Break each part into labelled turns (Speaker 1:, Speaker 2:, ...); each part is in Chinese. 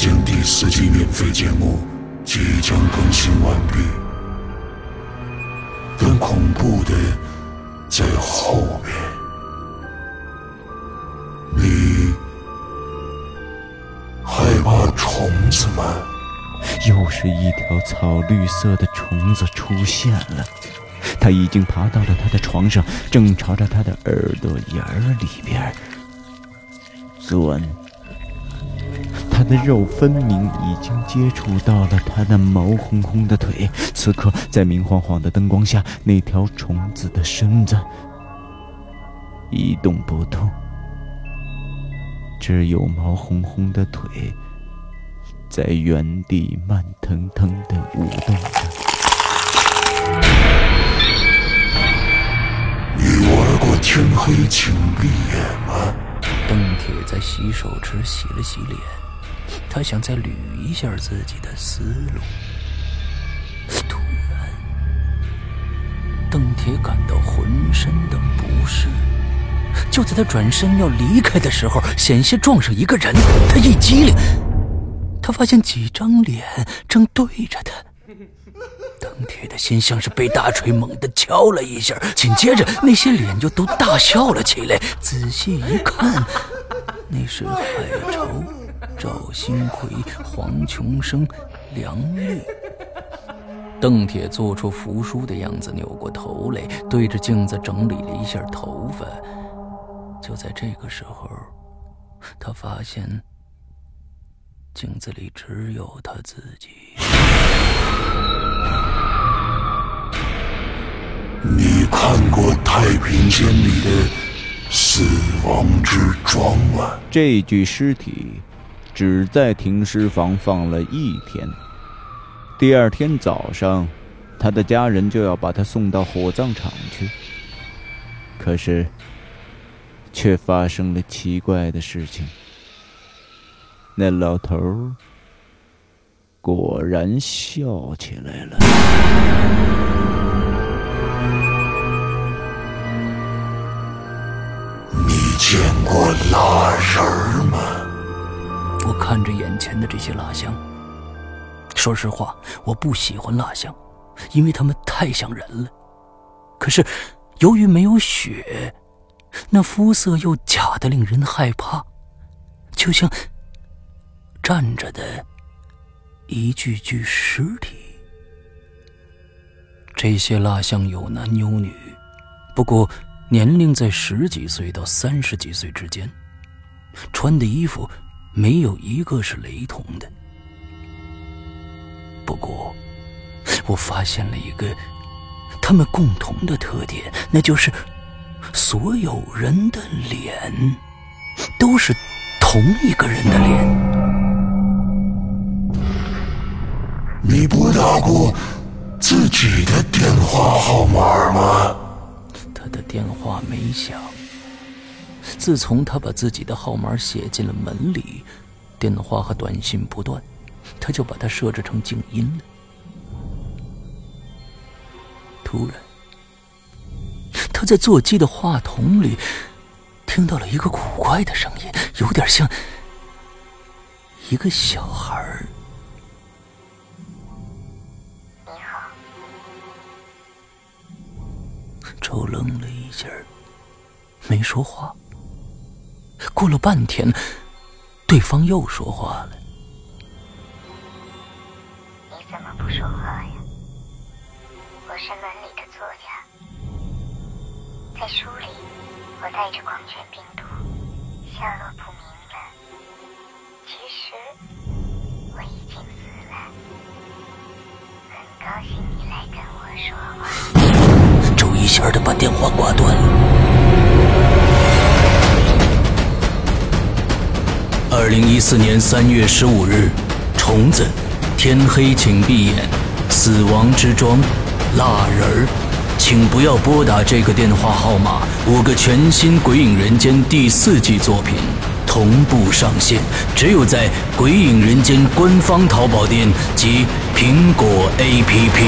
Speaker 1: 间》第四季免费节目即将更新完毕，更恐怖的在后面。你害怕虫子吗？
Speaker 2: 又是一条草绿色的虫子出现了，它已经爬到了他的床上，正朝着他的耳朵眼儿里边钻。他的肉分明已经接触到了他那毛烘烘的腿，此刻在明晃晃的灯光下，那条虫子的身子一动不动，只有毛烘烘的腿在原地慢腾腾的舞动着。
Speaker 1: 你玩过天黑请闭眼吗？
Speaker 3: 邓铁在洗手池洗了洗脸。他想再捋一下自己的思路，突然，邓铁感到浑身的不适。就在他转身要离开的时候，险些撞上一个人。他一激灵，他发现几张脸正对着他。邓铁的心像是被大锤猛地敲了一下，紧接着那些脸就都大笑了起来。仔细一看，那是海潮。赵新奎、黄琼生、梁玉。邓铁做出服输的样子，扭过头来，对着镜子整理了一下头发。就在这个时候，他发现镜子里只有他自己。
Speaker 1: 你看过《太平间》里的死亡之庄吗？
Speaker 2: 这具尸体。只在停尸房放了一天。第二天早上，他的家人就要把他送到火葬场去。可是，却发生了奇怪的事情。那老头果然笑起来了。
Speaker 1: 你见过蜡人吗？
Speaker 3: 我看着眼前的这些蜡像，说实话，我不喜欢蜡像，因为他们太像人了。可是，由于没有血，那肤色又假的令人害怕，就像站着的一具具尸体。这些蜡像有男有女，不过年龄在十几岁到三十几岁之间，穿的衣服。没有一个是雷同的。不过，我发现了一个他们共同的特点，那就是所有人的脸都是同一个人的脸。
Speaker 1: 你拨打过自己的电话号码吗？
Speaker 3: 他的电话没响。自从他把自己的号码写进了门里，电话和短信不断，他就把它设置成静音了。突然，他在座机的话筒里听到了一个古怪的声音，有点像一个小孩。
Speaker 4: 你好。
Speaker 3: 周愣了一下，没说话。过了半天，对方又说话了：“
Speaker 4: 你怎么不说话呀？我是门里的作家，在书里我带着狂犬病毒，下落不明了。其实我已经死了。很高兴你来跟我说话。”
Speaker 3: 周一下的把电话挂断了。二零一四年三月十五日，虫子，天黑请闭眼，死亡之庄，蜡人儿，请不要拨打这个电话号码。五个全新《鬼影人间》第四季作品同步上线，只有在《鬼影人间》官方淘宝店及苹果 APP。《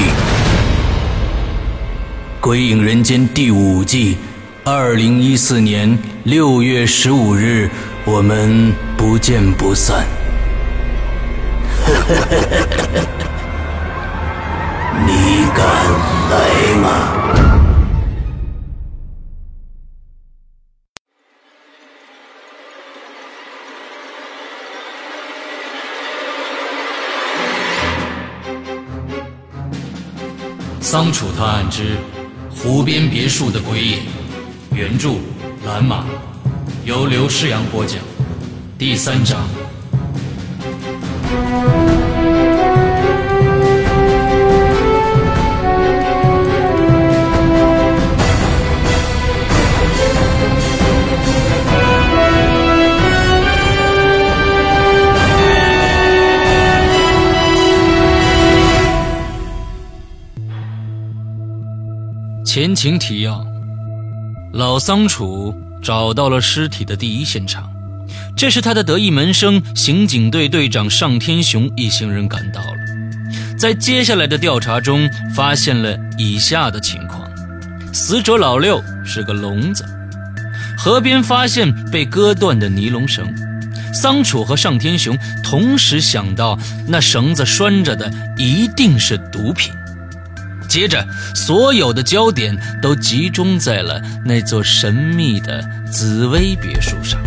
Speaker 3: 鬼影人间》第五季，二零一四年六月十五日，我们不见不散。你敢来吗？桑楚探案之湖边别墅的鬼影，原著蓝马，由刘诗阳播讲，第三章。前情提要：老桑楚找到了尸体的第一现场，这是他的得意门生刑警队队长尚天雄一行人赶到了。在接下来的调查中，发现了以下的情况：死者老六是个聋子，河边发现被割断的尼龙绳，桑楚和尚天雄同时想到那绳子拴着的一定是毒品。接着，所有的焦点都集中在了那座神秘的紫薇别墅上。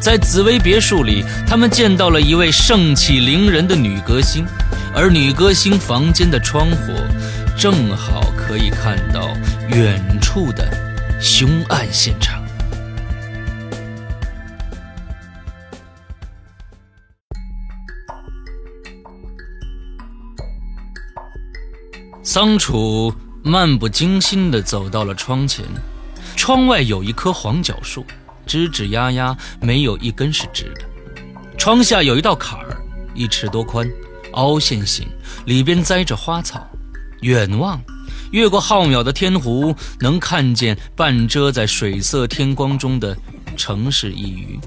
Speaker 3: 在紫薇别墅里，他们见到了一位盛气凌人的女歌星，而女歌星房间的窗户正好可以看到远处的凶案现场。桑楚漫不经心地走到了窗前，窗外有一棵黄角树，枝枝丫丫，没有一根是直的。窗下有一道坎儿，一尺多宽，凹陷形，里边栽着花草。远望，越过浩渺的天湖，能看见半遮在水色天光中的城市一隅。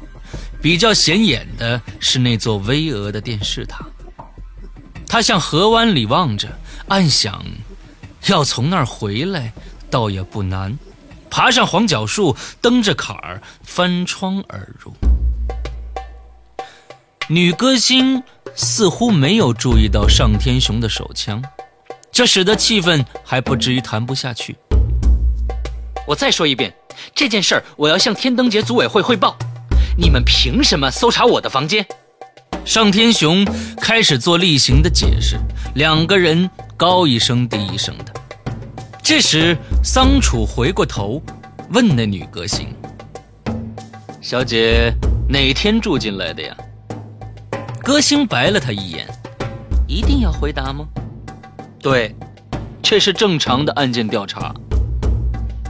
Speaker 3: 比较显眼的是那座巍峨的电视塔。他向河湾里望着。暗想，要从那儿回来，倒也不难。爬上黄角树，蹬着坎儿翻窗而入。女歌星似乎没有注意到尚天雄的手枪，这使得气氛还不至于谈不下去。
Speaker 5: 我再说一遍，这件事儿我要向天灯节组委会汇报。你们凭什么搜查我的房间？
Speaker 3: 尚天雄开始做例行的解释，两个人高一声低一声的。这时，桑楚回过头，问那女歌星：“小姐，哪天住进来的呀？”歌星白了他一眼：“
Speaker 5: 一定要回答吗？”“
Speaker 3: 对，这是正常的案件调查。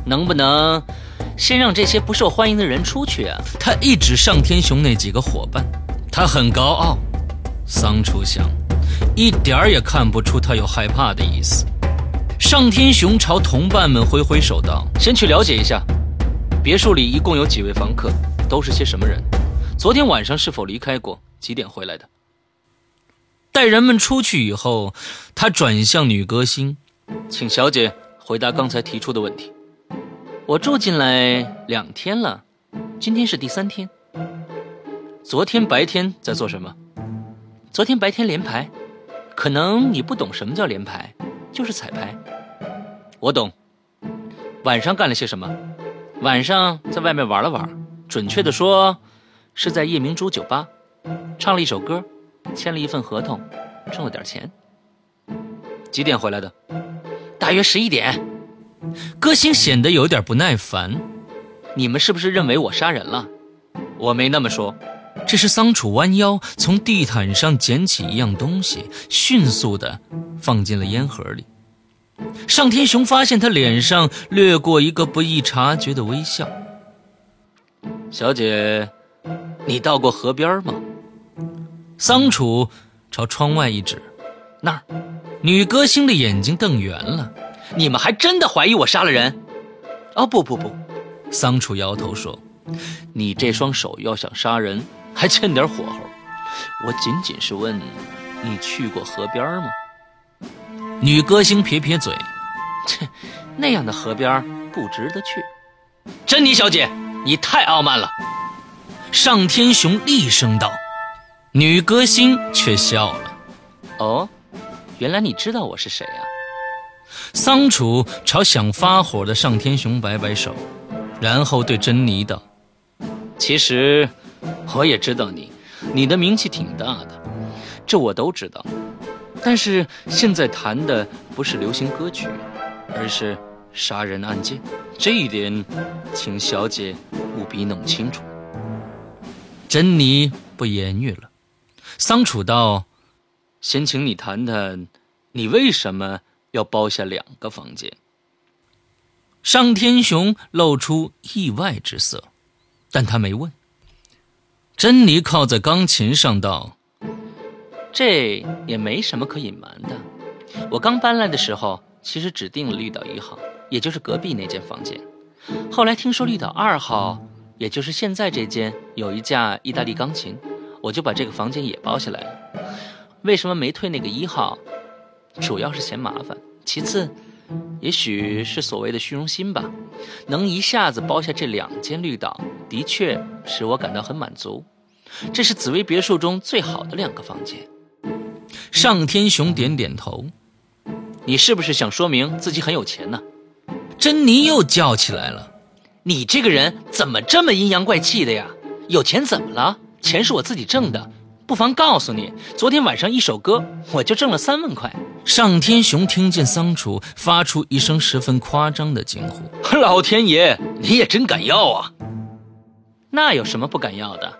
Speaker 5: 能不能先让这些不受欢迎的人出去啊？”
Speaker 3: 他一指尚天雄那几个伙伴。他很高傲，桑楚想，一点儿也看不出他有害怕的意思。上天雄朝同伴们挥挥手道：“
Speaker 5: 先去了解一下，别墅里一共有几位房客，都是些什么人？昨天晚上是否离开过？几点回来的？”
Speaker 3: 待人们出去以后，他转向女歌星：“
Speaker 5: 请小姐回答刚才提出的问题。我住进来两天了，今天是第三天。”昨天白天在做什么？昨天白天连排，可能你不懂什么叫连排，就是彩排。我懂。晚上干了些什么？晚上在外面玩了玩，准确的说，是在夜明珠酒吧，唱了一首歌，签了一份合同，挣了点钱。几点回来的？大约十一点。
Speaker 3: 歌星显得有点不耐烦。
Speaker 5: 你们是不是认为我杀人了？
Speaker 3: 我没那么说。这是桑楚弯腰从地毯上捡起一样东西，迅速地放进了烟盒里。尚天雄发现他脸上掠过一个不易察觉的微笑。小姐，你到过河边吗？桑楚朝窗外一指，那儿，女歌星的眼睛瞪圆了。你们还真的怀疑我杀了人？哦不不不，桑楚摇头说：“你这双手要想杀人，还欠点火候。我仅仅是问，你去过河边吗？”女歌星撇撇嘴：“ 切，那样的河边不值得去。”珍妮小姐，你太傲慢了。上天雄厉声道。女歌星却笑了。哦，原来你知道我是谁啊？桑楚朝想发火的上天雄摆摆手，然后对珍妮道：“其实我也知道你，你的名气挺大的，这我都知道。但是现在谈的不是流行歌曲，而是杀人案件，这一点，请小姐务必弄清楚。”珍妮不言语了。桑楚道：“先请你谈谈，你为什么要包下两个房间？”上天雄露出意外之色，但他没问。珍妮靠在钢琴上道：“这也没什么可隐瞒的。我刚搬来的时候，其实只订了绿岛一号，也就是隔壁那间房间。后来听说绿岛二号，也就是现在这间，有一架意大利钢琴。”我就把这个房间也包下来了。为什么没退那个一号？主要是嫌麻烦，其次，也许是所谓的虚荣心吧。能一下子包下这两间绿岛，的确使我感到很满足。这是紫薇别墅中最好的两个房间。上天雄点点头。你是不是想说明自己很有钱呢？珍妮又叫起来了。你这个人怎么这么阴阳怪气的呀？有钱怎么了？钱是我自己挣的，不妨告诉你，昨天晚上一首歌我就挣了三万块。上天雄听见桑楚发出一声十分夸张的惊呼：“ 老天爷，你也真敢要啊！”那有什么不敢要的？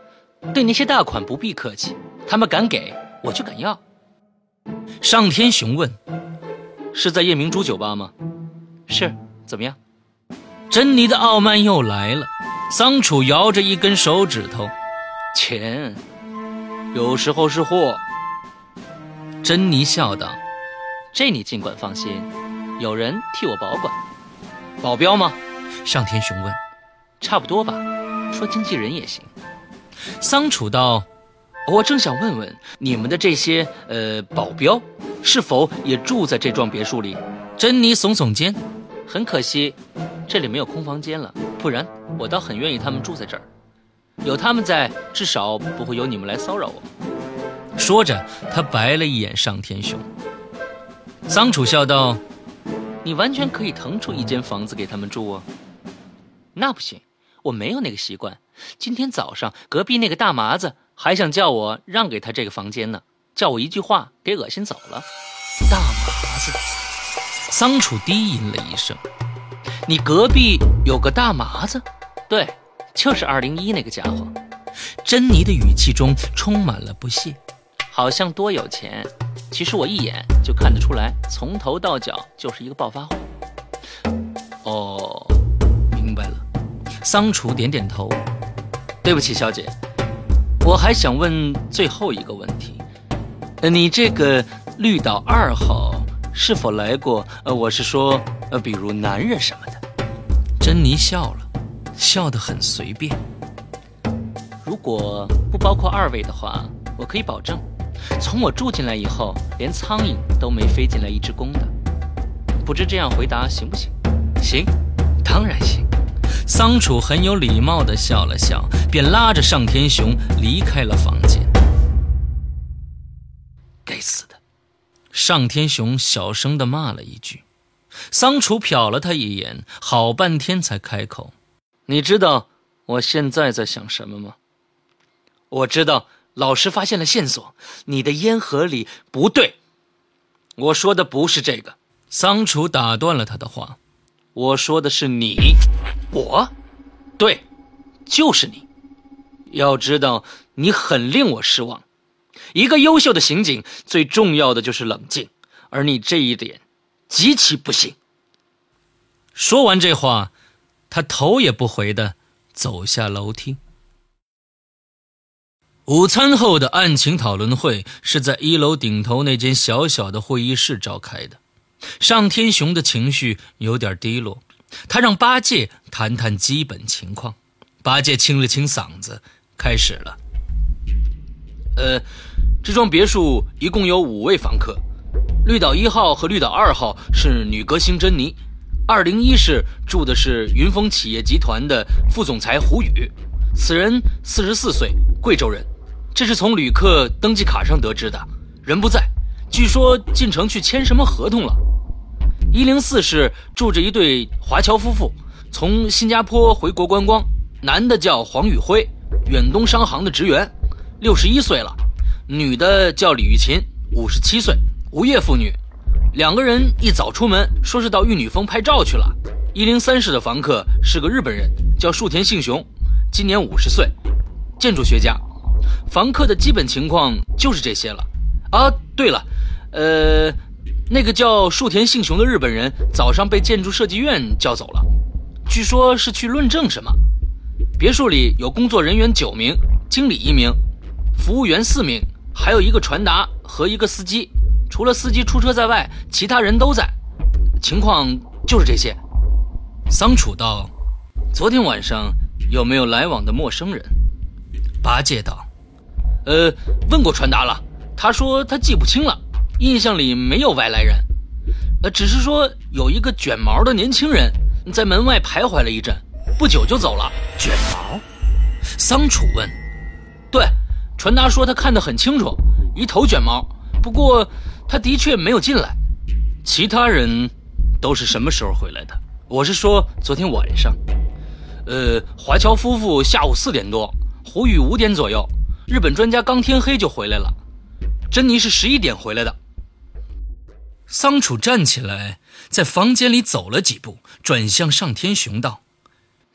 Speaker 3: 对那些大款不必客气，他们敢给我就敢要。上天雄问：“是在夜明珠酒吧吗？”“是。”“怎么样？”珍妮的傲慢又来了。桑楚摇着一根手指头。钱，有时候是祸。珍妮笑道：“这你尽管放心，有人替我保管。保镖吗？”上天雄问。“差不多吧，说经纪人也行。”桑楚道：“我正想问问你们的这些呃保镖，是否也住在这幢别墅里？”珍妮耸耸肩：“很可惜，这里没有空房间了，不然我倒很愿意他们住在这儿。”有他们在，至少不会有你们来骚扰我。说着，他白了一眼上天雄。桑楚笑道：“你完全可以腾出一间房子给他们住啊。”那不行，我没有那个习惯。今天早上，隔壁那个大麻子还想叫我让给他这个房间呢，叫我一句话给恶心走了。大麻子，桑楚低吟了一声：“你隔壁有个大麻子？”对。就是二零一那个家伙，珍妮的语气中充满了不屑，好像多有钱。其实我一眼就看得出来，从头到脚就是一个暴发户。哦，明白了。桑楚点点头。对不起，小姐，我还想问最后一个问题。呃，你这个绿岛二号是否来过？呃，我是说，呃，比如男人什么的。珍妮笑了。笑得很随便。如果不包括二位的话，我可以保证，从我住进来以后，连苍蝇都没飞进来一只公的。不知这样回答行不行？行，当然行。桑楚很有礼貌地笑了笑，便拉着上天雄离开了房间。该死的！上天雄小声地骂了一句。桑楚瞟了他一眼，好半天才开口。你知道我现在在想什么吗？我知道老师发现了线索，你的烟盒里不对。我说的不是这个。桑楚打断了他的话，我说的是你。我，对，就是你。要知道，你很令我失望。一个优秀的刑警最重要的就是冷静，而你这一点极其不行。说完这话。他头也不回的走下楼梯。午餐后的案情讨论会是在一楼顶头那间小小的会议室召开的。尚天雄的情绪有点低落，他让八戒谈谈基本情况。八戒清了清嗓子，开始了。呃，这幢别墅一共有五位房客，绿岛一号和绿岛二号是女歌星珍妮，二零一室住的是云峰企业集团的副总裁胡宇，此人四十四岁，贵州人。这是从旅客登记卡上得知的，人不在，据说进城去签什么合同了。一零四室住着一对华侨夫妇，从新加坡回国观光，男的叫黄宇辉，远东商行的职员，六十一岁了；女的叫李玉琴，五十七岁，无业妇女。两个人一早出门，说是到玉女峰拍照去了。一零三室的房客是个日本人，叫树田幸雄，今年五十岁，建筑学家。房客的基本情况就是这些了，啊，对了，呃，那个叫树田幸雄的日本人早上被建筑设计院叫走了，据说是去论证什么。别墅里有工作人员九名，经理一名，服务员四名，还有一个传达和一个司机。除了司机出车在外，其他人都在。情况就是这些。桑楚道：“昨天晚上有没有来往的陌生人？”八戒道。呃，问过传达了，他说他记不清了，印象里没有外来人，呃，只是说有一个卷毛的年轻人在门外徘徊了一阵，不久就走了。
Speaker 6: 卷毛？
Speaker 3: 桑楚问。对，传达说他看得很清楚，一头卷毛。不过他的确没有进来。其他人都是什么时候回来的？我是说昨天晚上。呃，华侨夫妇下午四点多，胡宇五点左右。日本专家刚天黑就回来了，珍妮是十一点回来的。桑楚站起来，在房间里走了几步，转向上天雄道：“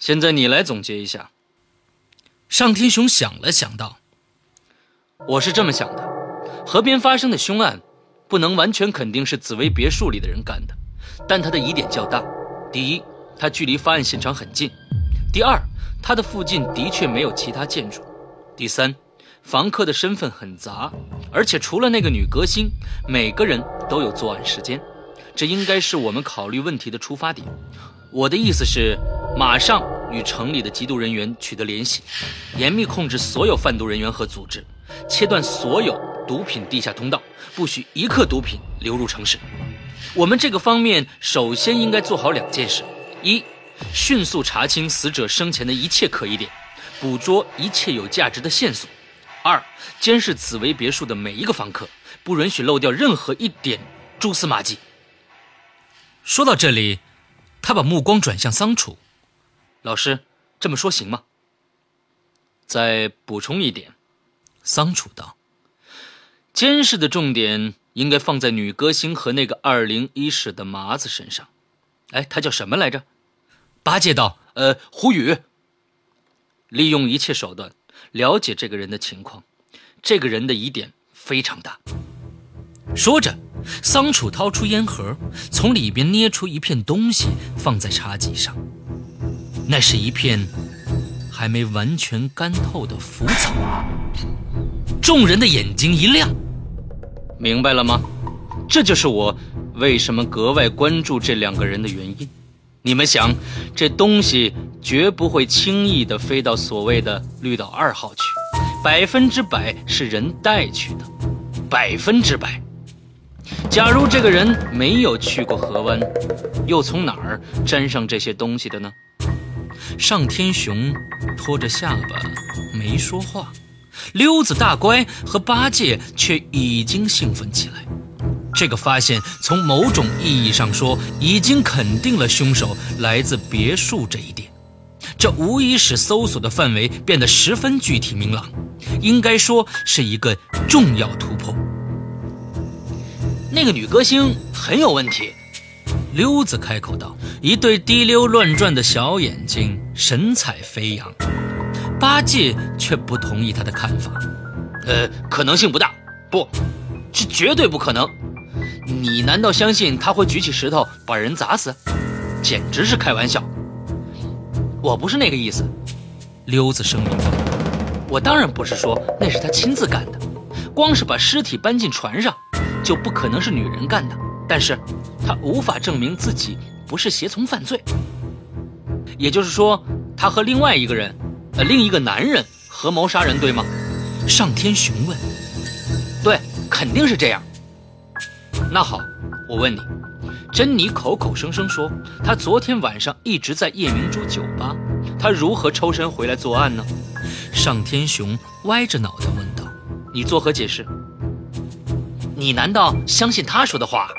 Speaker 3: 现在你来总结一下。”上天雄想了想道：“我是这么想的，河边发生的凶案，不能完全肯定是紫薇别墅里的人干的，但他的疑点较大。第一，他距离发案现场很近；第二，他的附近的确没有其他建筑；第三。”房客的身份很杂，而且除了那个女歌星，每个人都有作案时间，这应该是我们考虑问题的出发点。我的意思是，马上与城里的缉毒人员取得联系，严密控制所有贩毒人员和组织，切断所有毒品地下通道，不许一克毒品流入城市。我们这个方面首先应该做好两件事：一，迅速查清死者生前的一切可疑点，捕捉一切有价值的线索。二，监视紫薇别墅的每一个房客，不允许漏掉任何一点蛛丝马迹。说到这里，他把目光转向桑楚，老师，这么说行吗？再补充一点，桑楚道，监视的重点应该放在女歌星和那个二零一室的麻子身上。哎，他叫什么来着？八戒道，呃，胡宇。利用一切手段。了解这个人的情况，这个人的疑点非常大。说着，桑楚掏出烟盒，从里边捏出一片东西，放在茶几上。那是一片还没完全干透的腐草。众人的眼睛一亮，明白了吗？这就是我为什么格外关注这两个人的原因。你们想，这东西绝不会轻易的飞到所谓的绿岛二号去，百分之百是人带去的，百分之百。假如这个人没有去过河湾，又从哪儿沾上这些东西的呢？上天雄拖着下巴没说话，溜子大乖和八戒却已经兴奋起来。这个发现从某种意义上说，已经肯定了凶手来自别墅这一点，这无疑使搜索的范围变得十分具体明朗，应该说是一个重要突破。那个女歌星很有问题，溜子开口道，一对滴溜乱转的小眼睛，神采飞扬。八戒却不同意他的看法，呃，可能性不大，不，这绝对不可能。你难道相信他会举起石头把人砸死？简直是开玩笑！我不是那个意思。溜子声明道：“我当然不是说那是他亲自干的，光是把尸体搬进船上，就不可能是女人干的。但是，他无法证明自己不是胁从犯罪。也就是说，他和另外一个人，呃，另一个男人合谋杀人，对吗？
Speaker 6: 上天询问。
Speaker 3: 对，肯定是这样。那好，我问你，珍妮口口声声说她昨天晚上一直在夜明珠酒吧，她如何抽身回来作案呢？
Speaker 6: 上天雄歪着脑袋问道：“
Speaker 3: 你作何解释？你难道相信他说的话？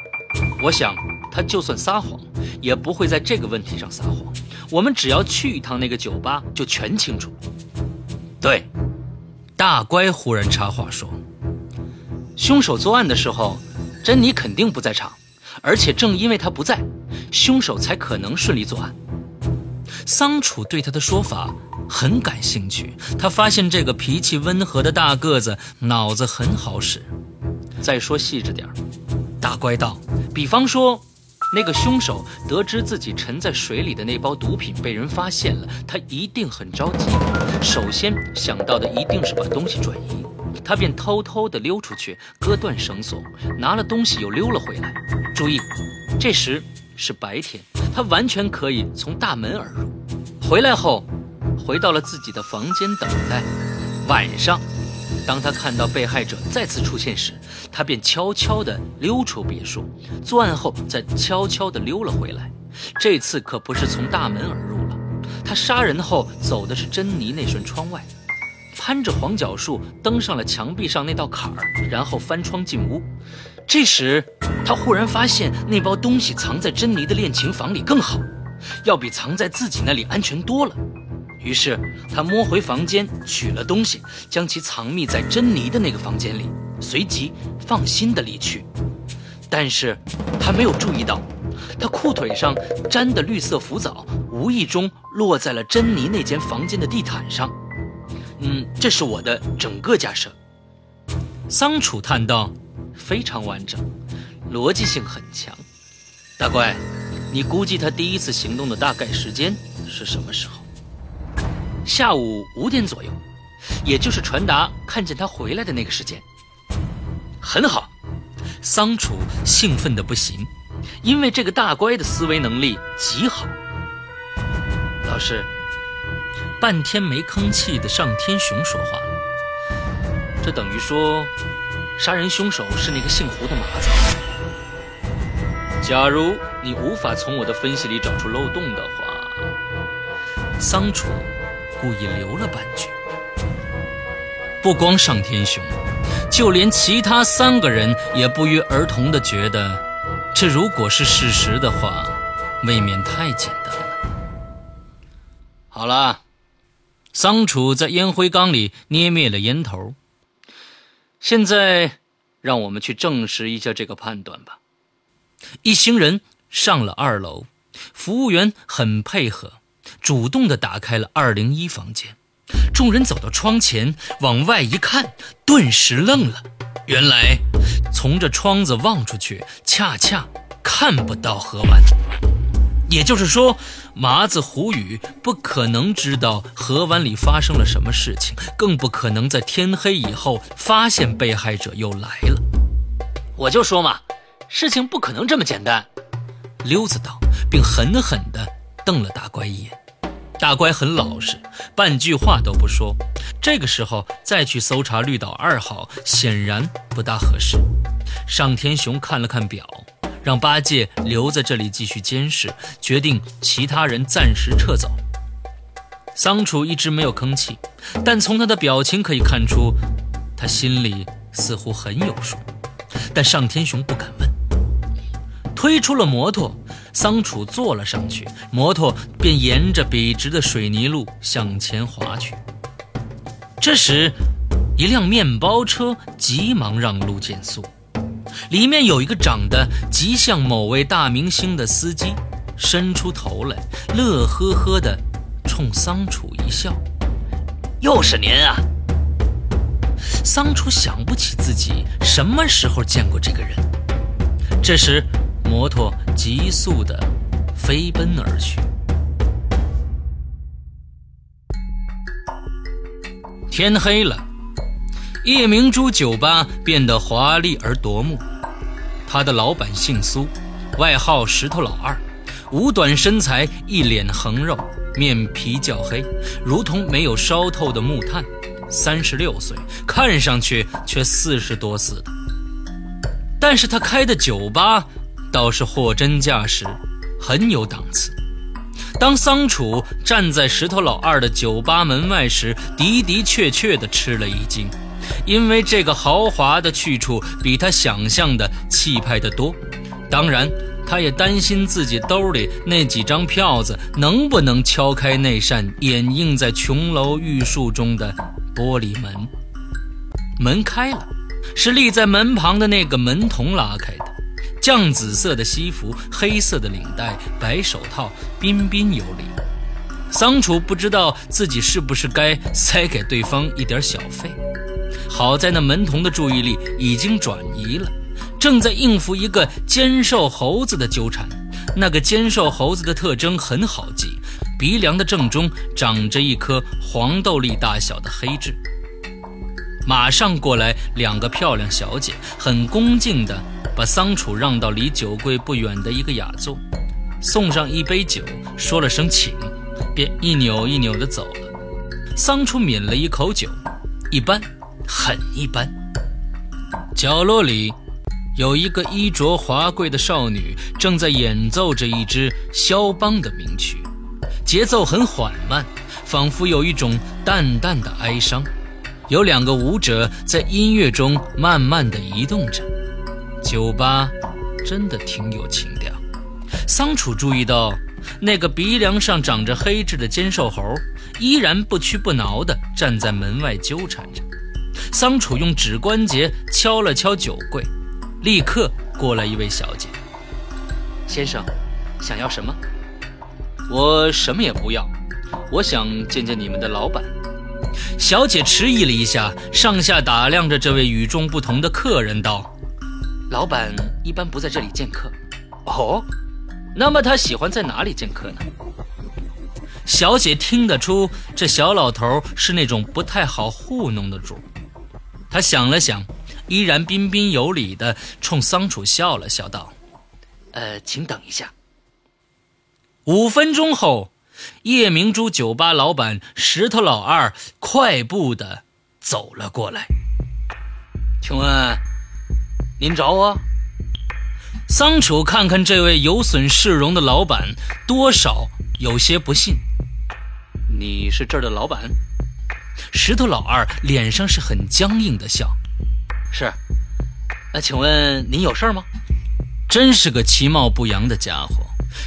Speaker 3: 我想，他就算撒谎，也不会在这个问题上撒谎。我们只要去一趟那个酒吧，就全清楚。”
Speaker 6: 对，大乖忽然插话说：“
Speaker 3: 凶手作案的时候，珍妮肯定不在场，而且正因为她不在，凶手才可能顺利作案。”
Speaker 6: 桑楚对他的说法。很感兴趣，他发现这个脾气温和的大个子脑子很好使。
Speaker 3: 再说细致点
Speaker 6: 大乖道，
Speaker 3: 比方说，那个凶手得知自己沉在水里的那包毒品被人发现了，他一定很着急。首先想到的一定是把东西转移，他便偷偷地溜出去，割断绳索，拿了东西又溜了回来。注意，这时是白天，他完全可以从大门而入。回来后。回到了自己的房间等待。晚上，当他看到被害者再次出现时，他便悄悄地溜出别墅。作案后，再悄悄地溜了回来。这次可不是从大门而入了。他杀人后走的是珍妮那扇窗外，攀着黄角树登上了墙壁上那道坎儿，然后翻窗进屋。这时，他忽然发现那包东西藏在珍妮的练琴房里更好，要比藏在自己那里安全多了。于是他摸回房间，取了东西，将其藏匿在珍妮的那个房间里，随即放心的离去。但是他没有注意到，他裤腿上沾的绿色浮藻无意中落在了珍妮那间房间的地毯上。嗯，这是我的整个假设。
Speaker 6: 桑楚叹道：“
Speaker 3: 非常完整，逻辑性很强。大怪，你估计他第一次行动的大概时间是什么时候？”下午五点左右，也就是传达看见他回来的那个时间。很好，
Speaker 6: 桑楚兴奋的不行，
Speaker 3: 因为这个大乖的思维能力极好。老师，
Speaker 6: 半天没吭气的上天雄说话了。
Speaker 3: 这等于说，杀人凶手是那个姓胡的麻子。假如你无法从我的分析里找出漏洞的话，
Speaker 6: 桑楚。故意留了半句，不光上天雄，就连其他三个人也不约而同地觉得，这如果是事实的话，未免太简单了。
Speaker 3: 好了，
Speaker 6: 桑楚在烟灰缸里捏灭了烟头。
Speaker 3: 现在，让我们去证实一下这个判断吧。
Speaker 6: 一行人上了二楼，服务员很配合。主动地打开了二零一房间，众人走到窗前，往外一看，顿时愣了。原来，从这窗子望出去，恰恰看不到河湾。也就是说，麻子胡宇不可能知道河湾里发生了什么事情，更不可能在天黑以后发现被害者又来了。
Speaker 3: 我就说嘛，事情不可能这么简单。
Speaker 6: 溜子道，并狠狠地瞪了大乖一眼。大乖很老实，半句话都不说。这个时候再去搜查绿岛二号，显然不大合适。上天雄看了看表，让八戒留在这里继续监视，决定其他人暂时撤走。桑楚一直没有吭气，但从他的表情可以看出，他心里似乎很有数。但上天雄不敢问。推出了摩托。桑楚坐了上去，摩托便沿着笔直的水泥路向前滑去。这时，一辆面包车急忙让路减速，里面有一个长得极像某位大明星的司机，伸出头来，乐呵呵地冲桑楚一笑：“
Speaker 3: 又是您啊！”
Speaker 6: 桑楚想不起自己什么时候见过这个人。这时。摩托急速的飞奔而去。
Speaker 3: 天黑了，夜明珠酒吧变得华丽而夺目。他的老板姓苏，外号石头老二，五短身材，一脸横肉，面皮较黑，如同没有烧透的木炭。三十六岁，看上去却四十多似的。但是他开的酒吧倒是货真价实，很有档次。当桑楚站在石头老二的酒吧门外时，的的确确地吃了一惊，因为这个豪华的去处比他想象的气派得多。当然，他也担心自己兜里那几张票子能不能敲开那扇掩映在琼楼玉树中的玻璃门。门开了，是立在门旁的那个门童拉开的。酱紫色的西服，黑色的领带，白手套，彬彬有礼。桑楚不知道自己是不是该塞给对方一点小费。好在那门童的注意力已经转移了，正在应付一个尖瘦猴子的纠缠。那个尖瘦猴子的特征很好记，鼻梁的正中长着一颗黄豆粒大小的黑痣。马上过来两个漂亮小姐，很恭敬地把桑楚让到离酒柜不远的一个雅座，送上一杯酒，说了声请，便一扭一扭地走了。桑楚抿了一口酒，一般，很一般。角落里有一个衣着华贵的少女，正在演奏着一支肖邦的名曲，节奏很缓慢，仿佛有一种淡淡的哀伤。有两个舞者在音乐中慢慢地移动着，酒吧真的挺有情调。桑楚注意到，那个鼻梁上长着黑痣的尖瘦猴依然不屈不挠地站在门外纠缠着。桑楚用指关节敲了敲酒柜，立刻过来一位小姐：“先生，想要什么？我什么也不要，我想见见你们的老板。”小姐迟疑了一下，上下打量着这位与众不同的客人，道：“老板一般不在这里见客。哦，那么他喜欢在哪里见客呢？”小姐听得出这小老头是那种不太好糊弄的主，她想了想，依然彬彬有礼的冲桑楚笑了笑，道：“呃，请等一下。”五分钟后。夜明珠酒吧老板石头老二快步的走了过来，请问您找我？桑楚看看这位有损市容的老板，多少有些不信。你是这儿的老板？石头老二脸上是很僵硬的笑。是。那请问您有事吗？真是个其貌不扬的家伙。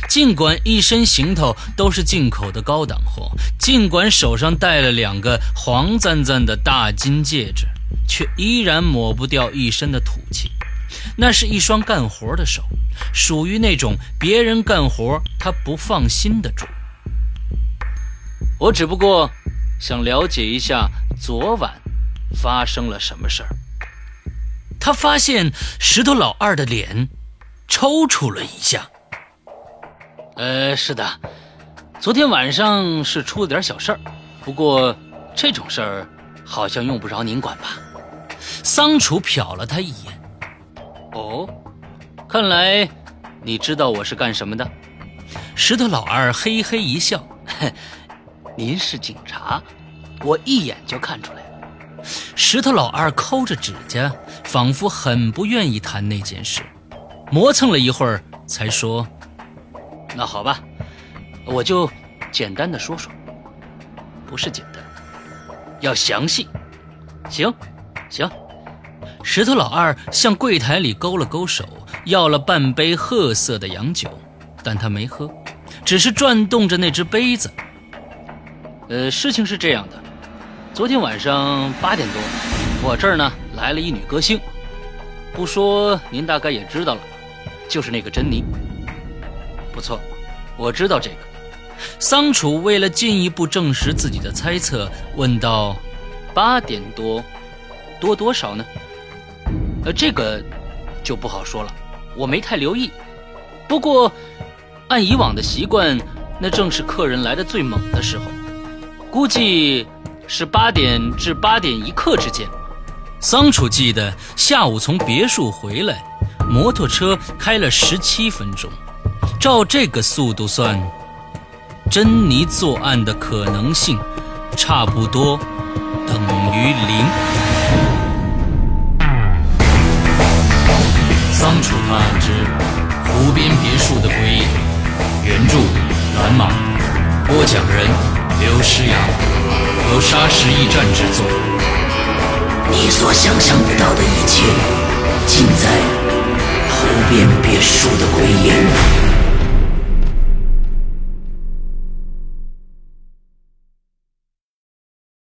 Speaker 3: 尽管一身行头都是进口的高档货，尽管手上戴了两个黄灿灿的大金戒指，却依然抹不掉一身的土气。那是一双干活的手，属于那种别人干活他不放心的主。我只不过想了解一下昨晚发生了什么事儿。他发现石头老二的脸抽搐了一下。呃，是的，昨天晚上是出了点小事儿，不过这种事儿好像用不着您管吧？桑楚瞟了他一眼。哦，看来你知道我是干什么的。石头老二嘿嘿一笑，您是警察，我一眼就看出来了。石头老二抠着指甲，仿佛很不愿意谈那件事，磨蹭了一会儿，才说。那好吧，我就简单的说说，不是简单，要详细。行，行。石头老二向柜台里勾了勾手，要了半杯褐色的洋酒，但他没喝，只是转动着那只杯子。呃，事情是这样的，昨天晚上八点多，我这儿呢来了一女歌星，不说您大概也知道了，就是那个珍妮。不错，我知道这个。桑楚为了进一步证实自己的猜测，问道：“八点多，多多少呢？”呃，这个就不好说了，我没太留意。不过，按以往的习惯，那正是客人来的最猛的时候，估计是八点至八点一刻之间。桑楚记得下午从别墅回来，摩托车开了十七分钟。照这个速度算，珍妮作案的可能性差不多等于零。桑楚探案之湖边别墅的诡异，原著蓝马，播讲人刘诗雅和沙石一战之作，
Speaker 6: 你所想象不到的一切，尽在湖边别墅的鬼影。